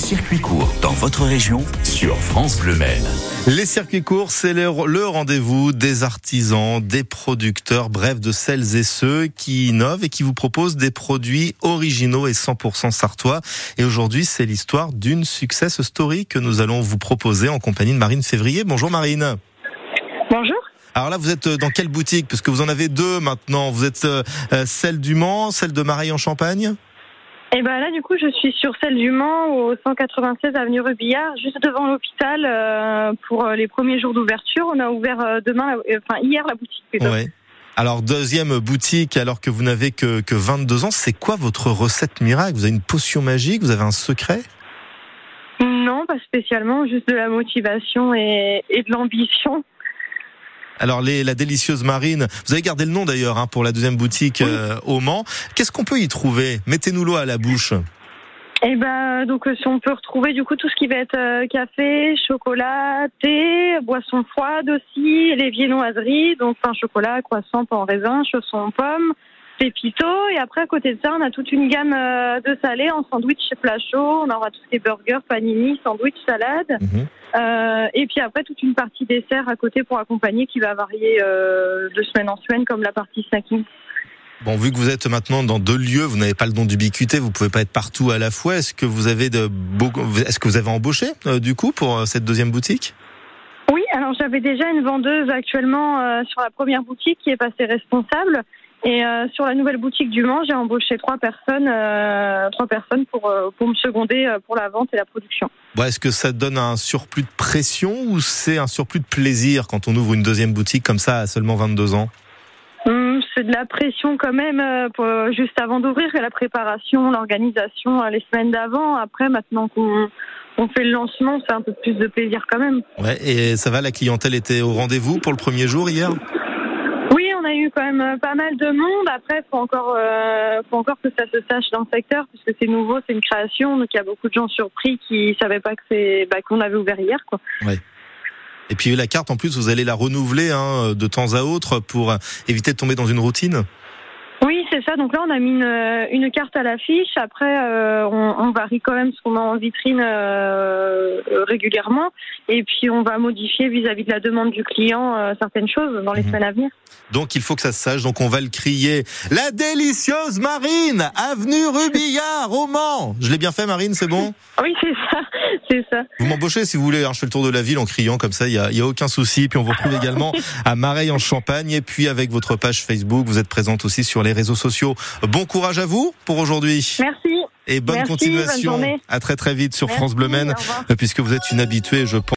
circuits courts dans votre région sur France Bleu Maine. Les circuits courts, c'est le, le rendez-vous des artisans, des producteurs, bref, de celles et ceux qui innovent et qui vous proposent des produits originaux et 100% sartois. Et aujourd'hui, c'est l'histoire d'une success story que nous allons vous proposer en compagnie de Marine Février. Bonjour Marine. Bonjour. Alors là, vous êtes dans quelle boutique? Parce que vous en avez deux maintenant. Vous êtes euh, celle du Mans, celle de Mareille en Champagne Et ben là, du coup, je suis sur celle du Mans, au 196 avenue Rubillard, juste devant l'hôpital euh, pour euh, les premiers jours d'ouverture. On a ouvert euh, demain, euh, enfin hier la boutique. plutôt. Ouais. Alors deuxième boutique, alors que vous n'avez que, que 22 ans, c'est quoi votre recette miracle? Vous avez une potion magique? Vous avez un secret? Non, pas spécialement, juste de la motivation et, et de l'ambition. Alors les, la délicieuse Marine, vous avez gardé le nom d'ailleurs hein, pour la deuxième boutique euh, au Mans. Qu'est-ce qu'on peut y trouver? Mettez-nous l'eau à la bouche. Et ben donc euh, si on peut retrouver du coup tout ce qui va être euh, café, chocolat, thé, boissons froides aussi, les viennoiseries, donc pain chocolat, croissant, pain en raisin, chaussons pommes, pépito. Et après à côté de ça, on a toute une gamme euh, de salés en sandwich plat chaud. On aura tout ce qui est burger, panini, sandwich, salade. Mhm. Euh, et puis après toute une partie dessert à côté pour accompagner qui va varier euh, de semaine en semaine comme la partie snacking. Bon, vu que vous êtes maintenant dans deux lieux, vous n'avez pas le don d'ubiquité, vous pouvez pas être partout à la fois. Est-ce que vous avez de est-ce que vous avez embauché euh, du coup pour cette deuxième boutique? Oui, alors j'avais déjà une vendeuse actuellement sur la première boutique qui est passée responsable. Et euh, sur la nouvelle boutique du Mans, j'ai embauché trois personnes, euh, trois personnes pour euh, pour me seconder pour la vente et la production. Bon, Est-ce que ça donne un surplus de pression ou c'est un surplus de plaisir quand on ouvre une deuxième boutique comme ça à seulement 22 ans? Hum, c'est de la pression quand même pour, juste avant d'ouvrir, la préparation, l'organisation les semaines d'avant. Après, maintenant qu'on on fait le lancement, c'est un peu plus de plaisir quand même. Ouais, et ça va, la clientèle était au rendez-vous pour le premier jour hier? A eu quand même euh, pas mal de monde. Après, faut encore, euh, encore que ça se sache dans le secteur, puisque c'est nouveau, c'est une création, donc il y a beaucoup de gens surpris qui savaient pas que c'est, bah, qu'on avait ouvert hier, quoi. Et puis la carte, en plus, vous allez la renouveler hein, de temps à autre pour euh, éviter de tomber dans une routine? C'est ça. Donc là, on a mis une, une carte à l'affiche. Après, euh, on, on varie quand même ce qu'on met en vitrine euh, régulièrement. Et puis, on va modifier vis-à-vis de la demande du client euh, certaines choses dans les Mhm. semaines à venir. Donc il faut que ça se sache. Donc on va le crier. La délicieuse Marine, avenue Rubillard, au Mans. Je l'ai bien fait, Marine, c'est bon? Oui, c'est ça. C'est ça. Vous m'embauchez si vous voulez. hein. Je fais le tour de la ville en criant comme ça. Il y a, y a aucun souci. Puis on vous retrouve également à Mareille en Champagne. Et puis avec votre page Facebook, vous êtes présente aussi sur les réseaux sociaux. Bon courage à vous pour aujourd'hui. Merci. Et bonne Merci, continuation. bonne à très très vite sur Merci, France Bleu Maine, puisque vous êtes une habituée, je pense.